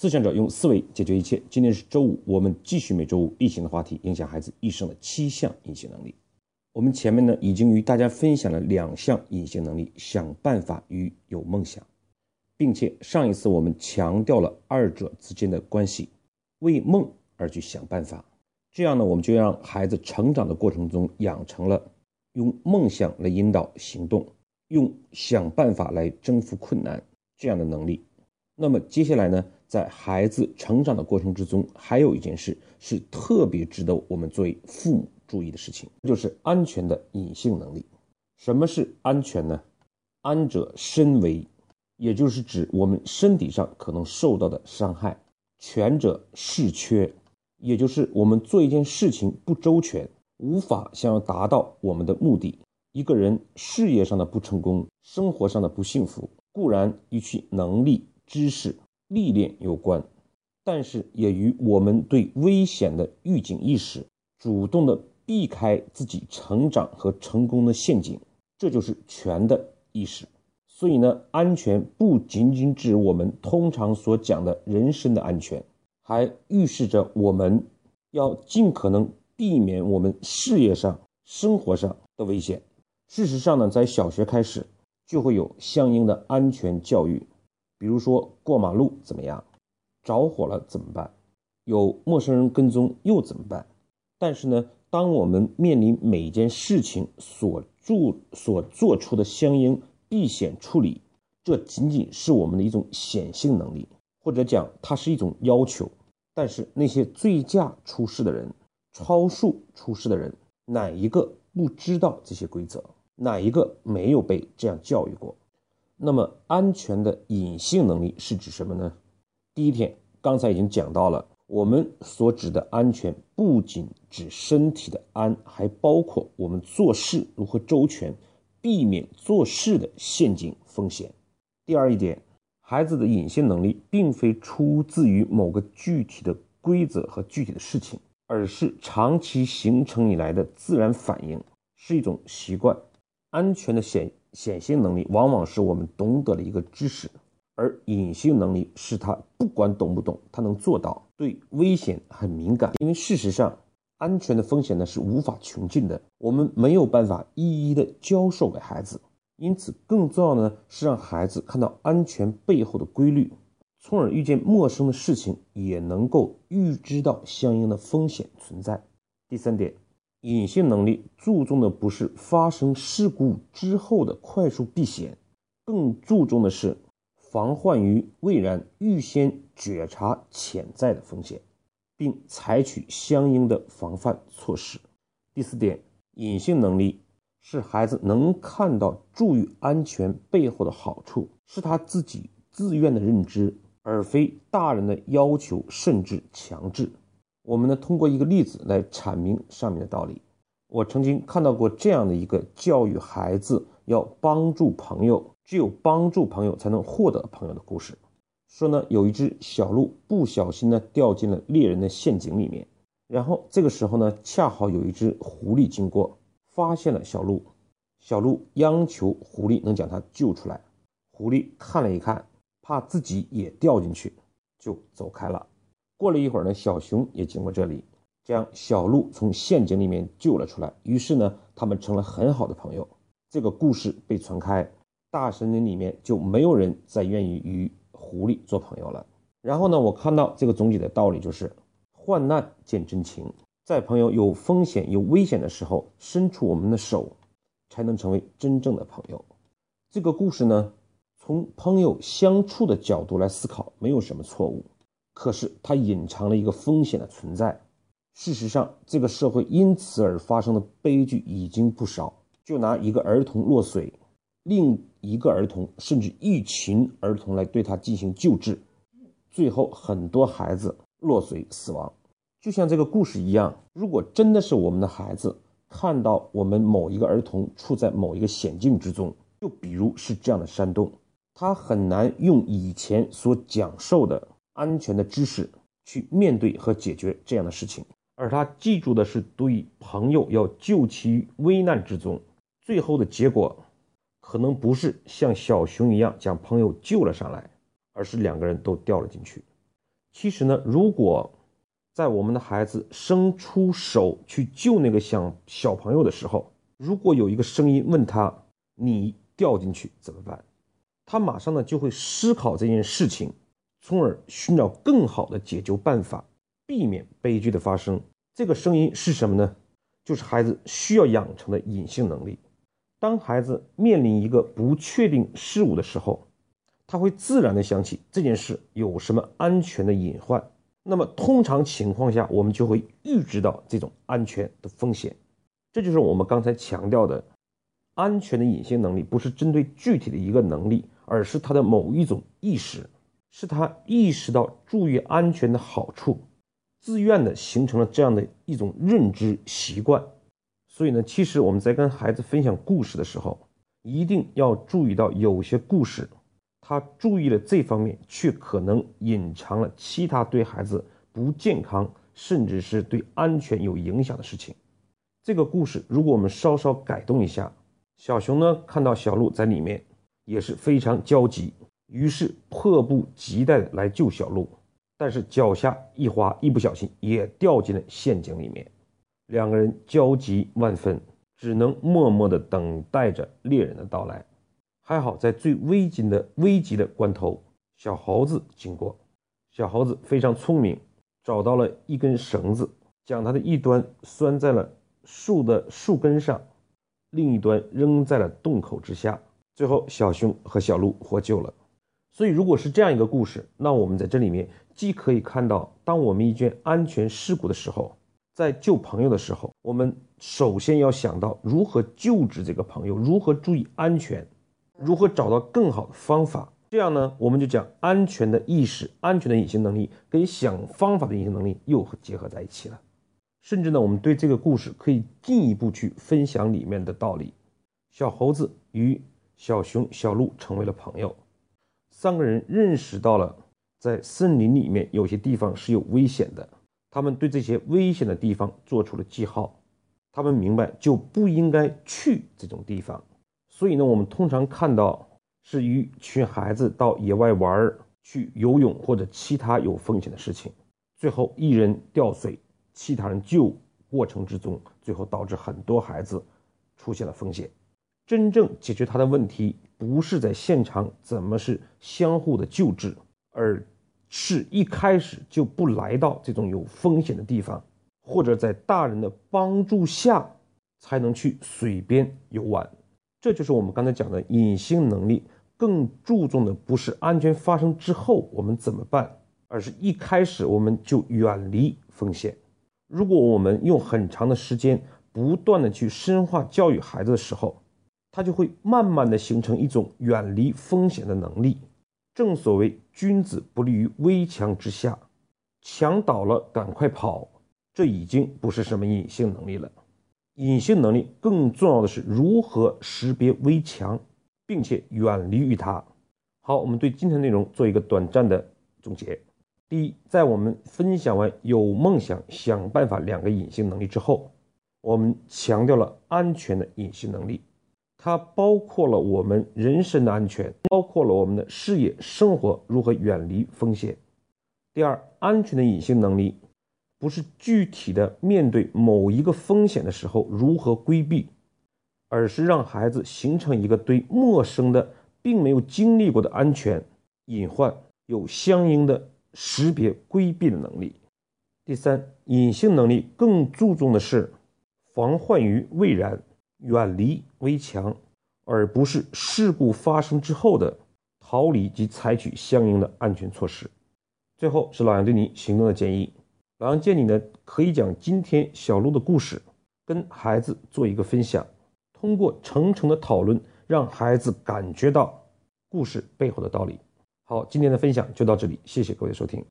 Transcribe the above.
思想者用思维解决一切。今天是周五，我们继续每周五例行的话题：影响孩子一生的七项隐形能力。我们前面呢已经与大家分享了两项隐形能力：想办法与有梦想，并且上一次我们强调了二者之间的关系，为梦而去想办法。这样呢，我们就让孩子成长的过程中养成了用梦想来引导行动，用想办法来征服困难这样的能力。那么接下来呢？在孩子成长的过程之中，还有一件事是特别值得我们作为父母注意的事情，就是安全的隐性能力。什么是安全呢？安者身为，也就是指我们身体上可能受到的伤害；全者事缺，也就是我们做一件事情不周全，无法想要达到我们的目的。一个人事业上的不成功，生活上的不幸福，固然与其能力、知识。历练有关，但是也与我们对危险的预警意识，主动的避开自己成长和成功的陷阱，这就是全的意识。所以呢，安全不仅仅指我们通常所讲的人身的安全，还预示着我们要尽可能避免我们事业上、生活上的危险。事实上呢，在小学开始就会有相应的安全教育。比如说过马路怎么样？着火了怎么办？有陌生人跟踪又怎么办？但是呢，当我们面临每件事情所做所做出的相应避险处理，这仅仅是我们的一种显性能力，或者讲它是一种要求。但是那些醉驾出事的人、超速出事的人，哪一个不知道这些规则？哪一个没有被这样教育过？那么，安全的隐性能力是指什么呢？第一点，刚才已经讲到了，我们所指的安全不仅指身体的安，还包括我们做事如何周全，避免做事的陷阱风险。第二一点，孩子的隐性能力并非出自于某个具体的规则和具体的事情，而是长期形成以来的自然反应，是一种习惯。安全的显显性能力往往是我们懂得了一个知识，而隐性能力是他不管懂不懂，他能做到对危险很敏感。因为事实上，安全的风险呢是无法穷尽的，我们没有办法一一的教授给孩子。因此，更重要的呢是让孩子看到安全背后的规律，从而遇见陌生的事情也能够预知到相应的风险存在。第三点。隐性能力注重的不是发生事故之后的快速避险，更注重的是防患于未然，预先觉察潜在的风险，并采取相应的防范措施。第四点，隐性能力是孩子能看到注意安全背后的好处，是他自己自愿的认知，而非大人的要求甚至强制。我们呢，通过一个例子来阐明上面的道理。我曾经看到过这样的一个教育孩子要帮助朋友，只有帮助朋友才能获得朋友的故事。说呢，有一只小鹿不小心呢掉进了猎人的陷阱里面，然后这个时候呢，恰好有一只狐狸经过，发现了小鹿。小鹿央求狐狸能将它救出来。狐狸看了一看，怕自己也掉进去，就走开了。过了一会儿呢，小熊也经过这里，将小鹿从陷阱里面救了出来。于是呢，他们成了很好的朋友。这个故事被传开，大森林里面就没有人再愿意与狐狸做朋友了。然后呢，我看到这个总体的道理就是：患难见真情，在朋友有风险、有危险的时候，伸出我们的手，才能成为真正的朋友。这个故事呢，从朋友相处的角度来思考，没有什么错误。可是它隐藏了一个风险的存在。事实上，这个社会因此而发生的悲剧已经不少。就拿一个儿童落水，另一个儿童甚至一群儿童来对他进行救治，最后很多孩子落水死亡。就像这个故事一样，如果真的是我们的孩子看到我们某一个儿童处在某一个险境之中，就比如是这样的山洞，他很难用以前所讲授的。安全的知识去面对和解决这样的事情，而他记住的是对朋友要救其于危难之中，最后的结果可能不是像小熊一样将朋友救了上来，而是两个人都掉了进去。其实呢，如果在我们的孩子伸出手去救那个小小朋友的时候，如果有一个声音问他：“你掉进去怎么办？”他马上呢就会思考这件事情，从而寻找更好的解决办法，避免悲剧的发生。这个声音是什么呢？就是孩子需要养成的隐性能力。当孩子面临一个不确定事物的时候，他会自然的想起这件事有什么安全的隐患。那么通常情况下，我们就会预知到这种安全的风险。这就是我们刚才强调的，安全的隐性能力不是针对具体的一个能力，而是他的某一种意识，是他意识到注意安全的好处，自愿的形成了这样的一种认知习惯。所以呢，其实我们在跟孩子分享故事的时候，一定要注意到有些故事。他注意了这方面，却可能隐藏了其他对孩子不健康，甚至是对安全有影响的事情。这个故事，如果我们稍稍改动一下，小熊呢看到小鹿在里面，也是非常焦急，于是迫不及待的来救小鹿，但是脚下一滑，一不小心也掉进了陷阱里面。两个人焦急万分，只能默默的等待着猎人的到来。还好，在最危急的危急的关头，小猴子经过。小猴子非常聪明，找到了一根绳子，将它的一端拴在了树的树根上，另一端扔在了洞口之下。最后，小熊和小鹿获救了。所以，如果是这样一个故事，那我们在这里面既可以看到，当我们遇见安全事故的时候，在救朋友的时候，我们首先要想到如何救治这个朋友，如何注意安全。如何找到更好的方法？这样呢，我们就讲安全的意识、安全的隐形能力跟想方法的隐形能力又结合在一起了。甚至呢，我们对这个故事可以进一步去分享里面的道理。小猴子与小熊、小鹿成为了朋友，三个人认识到了在森林里面有些地方是有危险的，他们对这些危险的地方做出了记号，他们明白就不应该去这种地方。所以呢，我们通常看到是一群孩子到野外玩儿、去游泳或者其他有风险的事情，最后一人掉水，其他人救过程之中，最后导致很多孩子出现了风险。真正解决他的问题，不是在现场怎么是相互的救治，而是一开始就不来到这种有风险的地方，或者在大人的帮助下才能去水边游玩。这就是我们刚才讲的隐性能力，更注重的不是安全发生之后我们怎么办，而是一开始我们就远离风险。如果我们用很长的时间不断的去深化教育孩子的时候，他就会慢慢的形成一种远离风险的能力。正所谓君子不立于危墙之下，墙倒了赶快跑，这已经不是什么隐性能力了。隐性能力更重要的是如何识别危墙，并且远离于它。好，我们对今天内容做一个短暂的总结。第一，在我们分享完有梦想、想办法两个隐性能力之后，我们强调了安全的隐性能力，它包括了我们人身的安全，包括了我们的事业、生活如何远离风险。第二，安全的隐性能力。不是具体的面对某一个风险的时候如何规避，而是让孩子形成一个对陌生的、并没有经历过的安全隐患有相应的识别规避的能力。第三，隐性能力更注重的是防患于未然，远离危墙，而不是事故发生之后的逃离及采取相应的安全措施。最后是老杨对你行动的建议。老杨建议呢，可以讲今天小鹿的故事，跟孩子做一个分享，通过层层的讨论，让孩子感觉到故事背后的道理。好，今天的分享就到这里，谢谢各位收听。